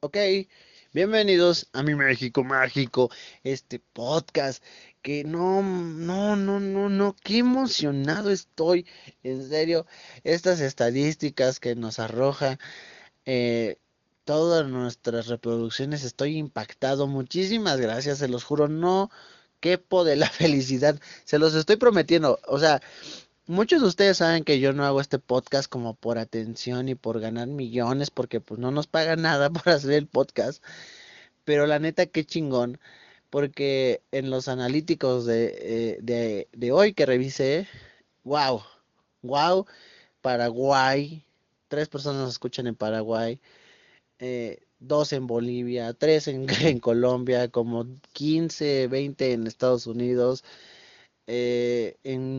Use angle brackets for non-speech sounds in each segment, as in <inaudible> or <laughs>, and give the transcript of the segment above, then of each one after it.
Ok, bienvenidos a mi México Mágico, este podcast que no, no, no, no, no, qué emocionado estoy, en serio, estas estadísticas que nos arroja eh, todas nuestras reproducciones, estoy impactado, muchísimas gracias, se los juro, no quepo de la <laughs> felicidad, se los estoy prometiendo, o sea, Muchos de ustedes saben que yo no hago este podcast como por atención y por ganar millones, porque pues no nos pagan nada <laughs> por hacer el podcast. Pero la neta, qué chingón, porque en los analíticos de, eh, de, hoy que revisé, wow, wow, Paraguay, tres personas escuchan en Paraguay, eh, dos en Bolivia, tres en, <laughs> en Colombia, como 15, 20 en Estados Unidos. Eh, en,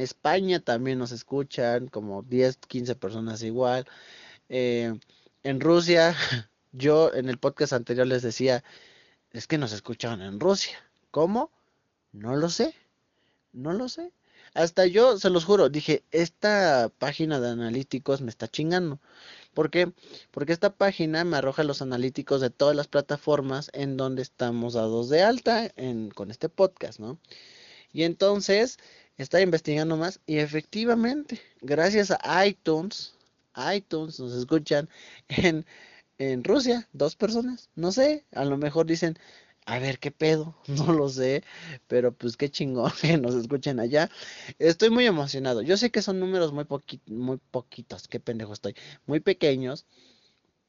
España también nos escuchan como 10, 15 personas igual. Eh, en Rusia, <laughs> yo en el podcast anterior les decía, es que nos escuchaban en Rusia. ¿Cómo? No lo sé. No lo sé. Hasta yo, se los juro, dije, esta página de analíticos me está chingando. ¿Por qué? Porque esta página me arroja los analíticos de todas las plataformas en donde estamos dados de alta en, con este podcast, ¿no? Y entonces estaba investigando más y efectivamente, gracias a iTunes, iTunes nos escuchan en, en Rusia, dos personas, no sé, a lo mejor dicen, a ver qué pedo, <laughs> no lo sé, pero pues qué chingón que nos escuchen allá. Estoy muy emocionado. Yo sé que son números muy, muy poquitos, qué pendejo estoy, muy pequeños,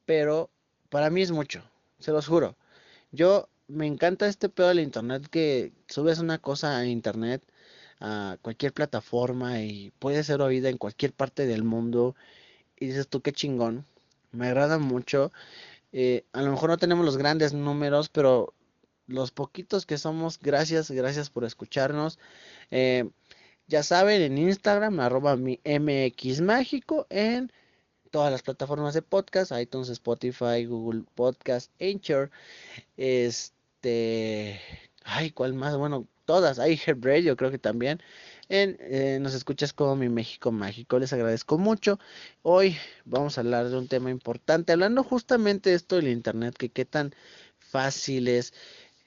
pero para mí es mucho, se los juro. Yo me encanta este pedo del internet que subes una cosa a internet a cualquier plataforma y puede ser oída en cualquier parte del mundo y dices tú qué chingón me agrada mucho eh, a lo mejor no tenemos los grandes números pero los poquitos que somos gracias gracias por escucharnos. Eh, ya saben en Instagram arroba mi mx mágico en todas las plataformas de podcast iTunes Spotify Google Podcast Anchor este ay, ¿cuál más? Bueno, todas, hay yo creo que también. Eh, nos escuchas como mi México Mágico, les agradezco mucho. Hoy vamos a hablar de un tema importante, hablando justamente de esto del Internet, que qué tan fácil es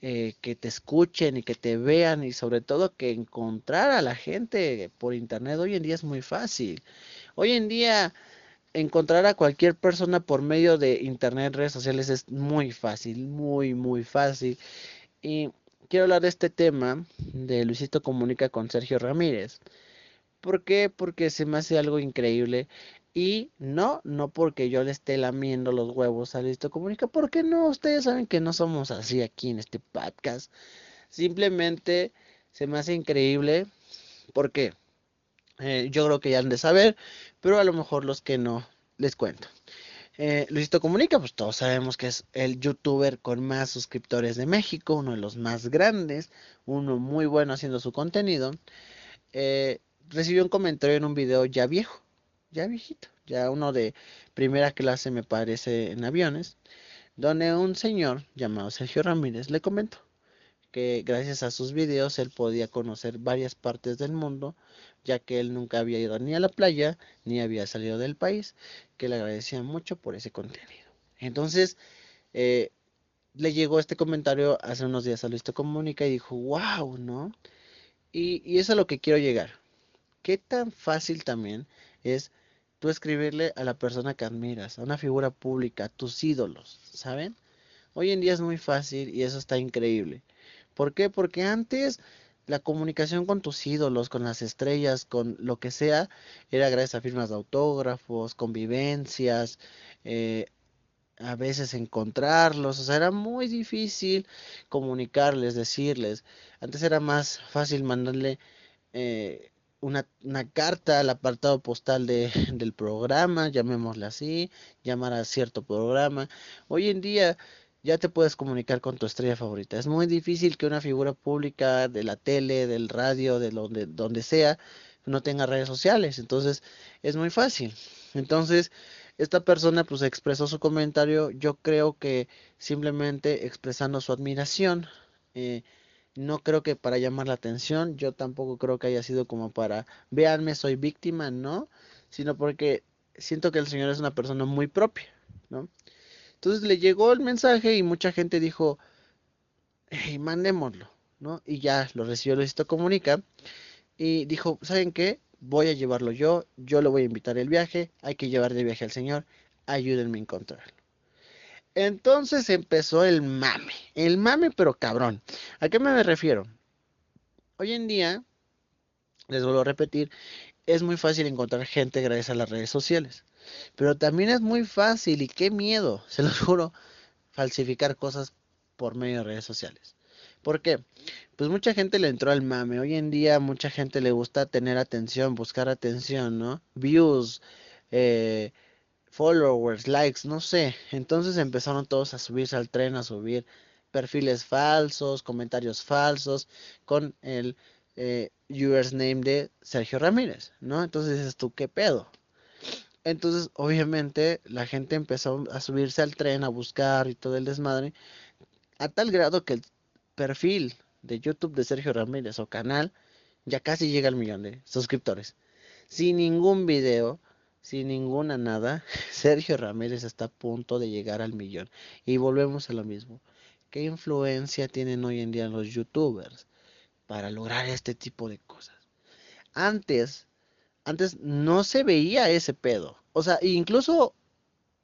eh, que te escuchen y que te vean y sobre todo que encontrar a la gente por Internet hoy en día es muy fácil. Hoy en día encontrar a cualquier persona por medio de internet, redes sociales es muy fácil, muy, muy fácil. Y quiero hablar de este tema de Luisito Comunica con Sergio Ramírez. ¿Por qué? Porque se me hace algo increíble. Y no, no porque yo le esté lamiendo los huevos a Luisito Comunica, porque no, ustedes saben que no somos así aquí en este podcast. Simplemente se me hace increíble. ¿Por qué? Eh, yo creo que ya han de saber, pero a lo mejor los que no, les cuento. Eh, Luisito Comunica, pues todos sabemos que es el youtuber con más suscriptores de México, uno de los más grandes, uno muy bueno haciendo su contenido. Eh, recibió un comentario en un video ya viejo, ya viejito, ya uno de primera clase me parece en aviones, donde un señor llamado Sergio Ramírez le comentó que gracias a sus videos él podía conocer varias partes del mundo, ya que él nunca había ido ni a la playa, ni había salido del país, que le agradecía mucho por ese contenido. Entonces, eh, le llegó este comentario hace unos días a Luis Comunica y dijo, wow, ¿no? Y, y eso es a lo que quiero llegar. ¿Qué tan fácil también es tú escribirle a la persona que admiras, a una figura pública, a tus ídolos, ¿saben? Hoy en día es muy fácil y eso está increíble. ¿Por qué? Porque antes la comunicación con tus ídolos, con las estrellas, con lo que sea, era gracias a firmas de autógrafos, convivencias, eh, a veces encontrarlos, o sea, era muy difícil comunicarles, decirles. Antes era más fácil mandarle eh, una, una, carta al apartado postal de, del programa, llamémosle así, llamar a cierto programa. Hoy en día ya te puedes comunicar con tu estrella favorita. Es muy difícil que una figura pública de la tele, del radio, de donde, donde sea, no tenga redes sociales. Entonces, es muy fácil. Entonces, esta persona pues expresó su comentario. Yo creo que simplemente expresando su admiración. Eh, no creo que para llamar la atención. Yo tampoco creo que haya sido como para, véanme, soy víctima, ¿no? Sino porque siento que el Señor es una persona muy propia, ¿no? Entonces le llegó el mensaje y mucha gente dijo, mandémoslo, ¿no? Y ya lo recibió Luisito Comunica y dijo, ¿saben qué? Voy a llevarlo yo, yo lo voy a invitar el viaje, hay que llevar de viaje al señor, ayúdenme a encontrarlo. Entonces empezó el mame, el mame pero cabrón. ¿A qué me refiero? Hoy en día, les vuelvo a repetir, es muy fácil encontrar gente gracias a las redes sociales. Pero también es muy fácil y qué miedo, <laughs> se lo juro, falsificar cosas por medio de redes sociales. ¿Por qué? Pues mucha gente le entró al mame. Hoy en día mucha gente le gusta tener atención, buscar atención, ¿no? Views, eh, followers, likes, no sé. Entonces empezaron todos a subirse al tren, a subir perfiles falsos, comentarios falsos, con el eh, name de Sergio Ramírez, ¿no? Entonces dices tú, ¿qué pedo? Entonces, obviamente, la gente empezó a subirse al tren, a buscar y todo el desmadre, a tal grado que el perfil de YouTube de Sergio Ramírez o canal ya casi llega al millón de suscriptores. Sin ningún video, sin ninguna nada, <laughs> Sergio Ramírez está a punto de llegar al millón. Y volvemos a lo mismo. ¿Qué influencia tienen hoy en día los youtubers para lograr este tipo de cosas? Antes, antes no se veía ese pedo. O sea, incluso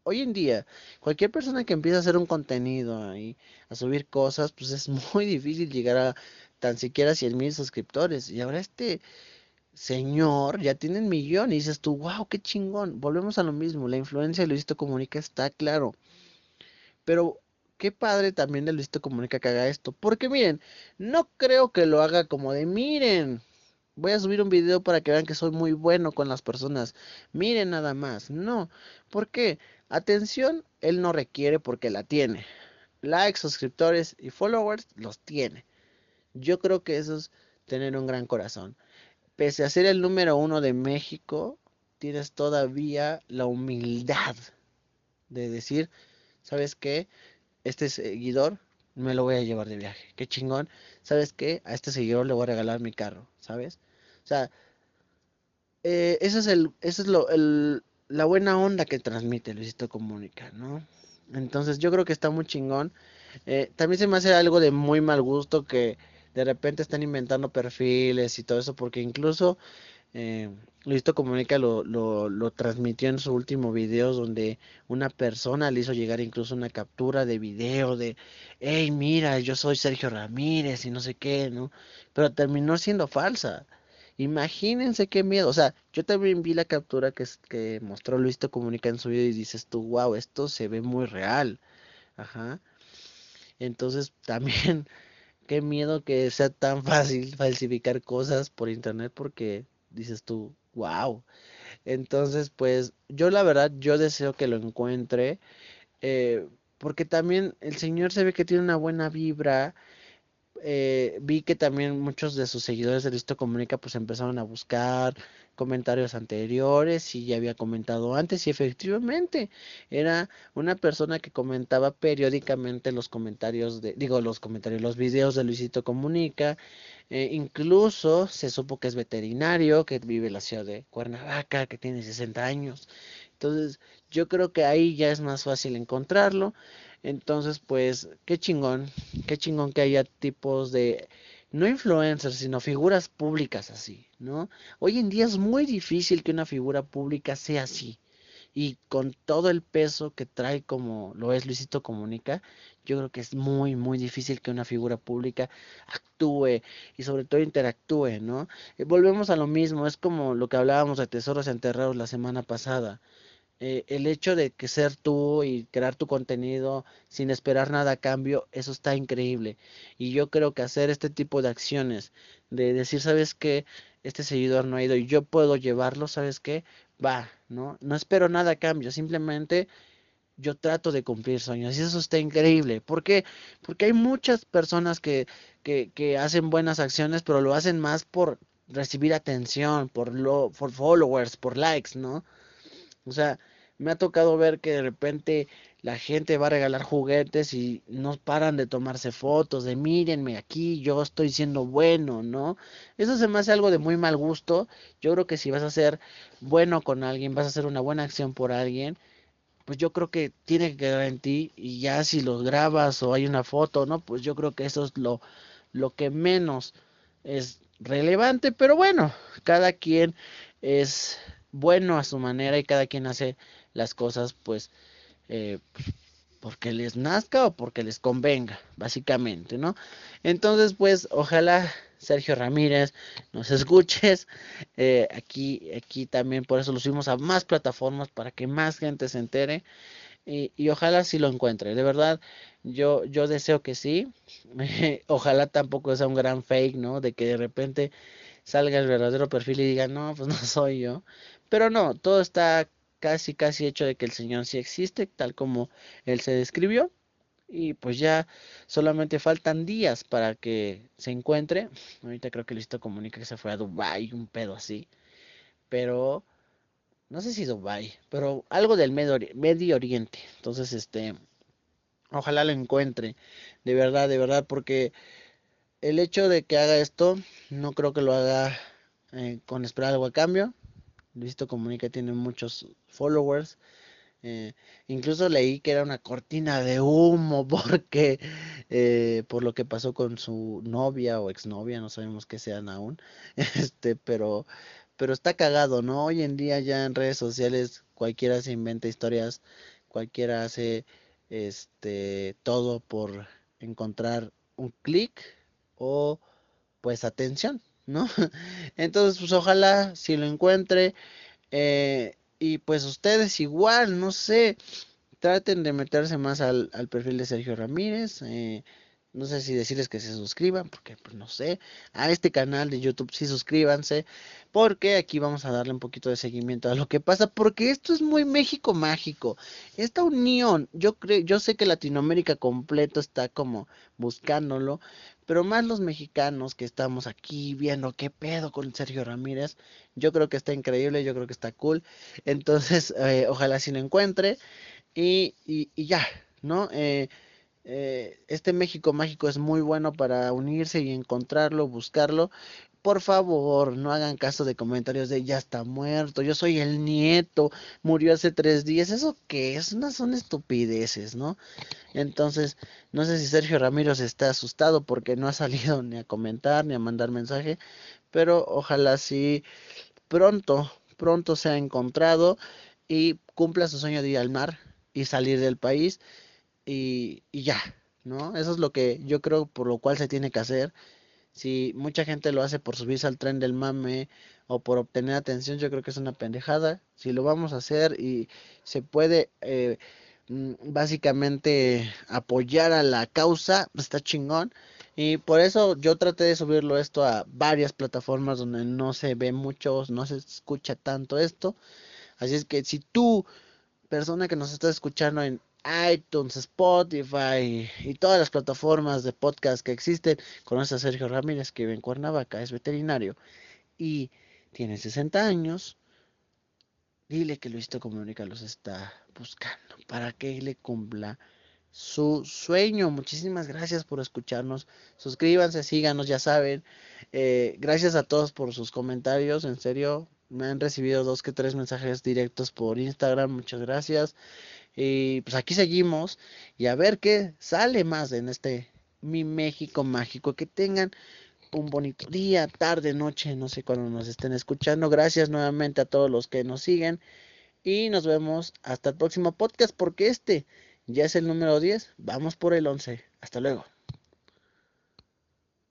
hoy en día, cualquier persona que empieza a hacer un contenido ahí, a subir cosas, pues es <laughs> muy difícil llegar a tan siquiera 100 mil suscriptores. Y ahora este señor ya tienen millón y dices tú, wow, qué chingón. Volvemos a lo mismo, la influencia de Luisito Comunica está claro. Pero qué padre también de Luisito Comunica que haga esto. Porque miren, no creo que lo haga como de, miren, voy a subir un video para que vean que soy muy bueno con las personas. Miren nada más. No, porque atención él no requiere porque la tiene. Likes, suscriptores y followers los tiene. Yo creo que eso es tener un gran corazón pese a ser el número uno de México, tienes todavía la humildad de decir, ¿sabes qué? Este seguidor me lo voy a llevar de viaje. Qué chingón. ¿Sabes qué? A este seguidor le voy a regalar mi carro, ¿sabes? Sea, eh, es el, es lo, el, la buena onda que transmite Luisito Comunica, ¿no? Entonces yo creo que está muy chingón. Eh, también se me hace algo de muy mal gusto que de repente están inventando perfiles y todo eso, porque incluso eh, Luisito Comunica lo, lo, lo, transmitió en su último video donde una persona le hizo llegar incluso una captura de video de, hey, mira, yo soy Sergio Ramírez y no sé qué, ¿no? Pero terminó siendo falsa. Imagínense qué miedo. O sea, yo también vi la captura que, que mostró Luisito Comunica en su video y dices tú, wow, esto se ve muy real. Ajá. Entonces <laughs> también qué miedo que sea tan fácil falsificar cosas por internet porque dices tú, wow. Entonces, pues yo la verdad, yo deseo que lo encuentre. Eh, porque también el señor se ve que tiene una buena vibra eh, vi que también muchos de sus seguidores de Listo Comunica pues empezaron a buscar comentarios anteriores y ya había comentado antes y efectivamente era una persona que comentaba periódicamente los comentarios de digo los comentarios los videos de Luisito Comunica eh, incluso se supo que es veterinario que vive en la ciudad de Cuernavaca que tiene 60 años. Entonces yo creo que ahí ya es más fácil encontrarlo entonces, pues, qué chingón, qué chingón que haya tipos de, no influencers, sino figuras públicas así, ¿no? Hoy en día es muy difícil que una figura pública sea así. Y con todo el peso que trae como lo es Luisito Comunica, yo creo que es muy, muy difícil que una figura pública actúe y sobre todo interactúe, ¿no? Eh, volvemos a lo mismo, es como lo que hablábamos de Tesoros Enterrados la semana pasada. Eh, el hecho de que ser tú y crear tu contenido sin esperar nada a cambio, eso está increíble. Y yo creo que hacer este tipo de acciones, de decir, ¿sabes qué? Este seguidor no ha ido y yo puedo llevarlo, ¿sabes qué? Va, ¿no? No espero nada a cambio, simplemente yo trato de cumplir sueños y eso está increíble. ¿Por qué? Porque hay muchas personas que, que, que hacen buenas acciones, pero lo hacen más por recibir atención, por, lo, por followers, por likes, ¿no? O sea, me ha tocado ver que de repente la gente va a regalar juguetes y no paran de tomarse fotos, de mírenme aquí, yo estoy siendo bueno, ¿no? Eso se me hace algo de muy mal gusto. Yo creo que si vas a ser bueno con alguien, vas a hacer una buena acción por alguien, pues yo creo que tiene que quedar en ti y ya si lo grabas o hay una foto, ¿no? Pues yo creo que eso es lo, lo que menos es relevante, pero bueno, cada quien es bueno a su manera y cada quien hace las cosas pues eh, porque les nazca o porque les convenga, básicamente, ¿no? Entonces, pues, ojalá Sergio Ramírez nos escuches. <laughs> Eh, aquí, aquí también, por eso lo subimos a más plataformas para que más gente se entere. Y, ojalá sí lo encuentre. De verdad, yo, yo deseo que sí. <laughs> ojalá tampoco sea un gran fake, ¿no? De que de repente salga el verdadero perfil y diga, no, pues no <laughs> soy yo. Pero no, todo está casi, casi hecho de que el Señor sí existe, tal como Él se describió. Y pues ya solamente faltan días para que se encuentre. Ahorita creo que Listo comunica que se fue a Dubai, un pedo así. Pero no sé si Dubai, pero algo del Medio, Medio Oriente. Entonces, este, ojalá lo encuentre. De verdad, de verdad, porque el hecho de que haga esto, no creo que lo haga eh, con esperar algo a cambio. Luisito Comunica tiene muchos followers. Eh, incluso leí que era una cortina de humo <laughs> porque eh, por lo que pasó con su novia o exnovia, no sabemos qué sean aún. <laughs> Este, pero pero está cagado, ¿no? Hoy en día ya en redes sociales cualquiera se inventa historias, cualquiera hace este todo por encontrar un clic o pues atención. ¿no? <laughs> Entonces, pues ojalá si lo encuentre. Eh, y pues ustedes igual, no sé, traten de meterse más al, al perfil de Sergio Ramírez. Eh, no sé si decirles que se suscriban, porque pues no sé, a este canal de YouTube sí suscríbanse, porque aquí vamos a darle un poquito de seguimiento a lo que pasa, porque esto es muy México mágico. Esta unión, yo creo, yo sé que Latinoamérica completo está como buscándolo, pero más los mexicanos que estamos aquí viendo qué pedo con Sergio Ramírez, yo creo que está increíble, yo creo que está cool. Entonces, eh, ojalá si lo encuentre y, y, y ya, ¿no? Eh, eh, este México mágico es muy bueno para unirse y encontrarlo, buscarlo. Por favor, no hagan caso de comentarios de ya está muerto, yo soy el nieto, murió hace tres días. ¿Eso qué es? Unas son estupideces, ¿no? Entonces, no sé si Sergio Ramírez está asustado porque no ha <laughs> salido ni a comentar ni a mandar mensaje, pero ojalá sí pronto, pronto sea encontrado y cumpla su sueño de ir al mar y salir del país y, ya, ¿no? Eso es lo que yo creo por lo cual se tiene que hacer. Si mucha gente lo hace por subirse al tren del mame o por obtener atención, yo creo que es una pendejada. Si lo vamos a hacer y se puede eh, mm, básicamente apoyar a la causa, pues está chingón. Y por eso yo traté de subirlo esto a varias plataformas donde no se ve mucho, no se escucha tanto esto. Así es que si tú, persona que nos está escuchando en iTunes, Spotify y todas las plataformas de podcast que existen. Conoce a Sergio Ramírez que vive en Cuernavaca, es veterinario y tiene 60 años. Dile que Luisito Comunica los está buscando para que le cumpla su sueño. Muchísimas gracias por escucharnos. Suscríbanse, síganos, ya saben. Eh, gracias a todos por sus comentarios. En serio, me han recibido dos que tres mensajes directos por Instagram. Muchas gracias. Y pues aquí seguimos y a ver qué sale más en este mi México mágico. Que tengan un bonito día, tarde, noche, no sé cuándo nos estén escuchando. Gracias nuevamente a todos los que nos siguen y nos vemos hasta el próximo podcast porque este ya es el número 10. Vamos por el 11. Hasta luego.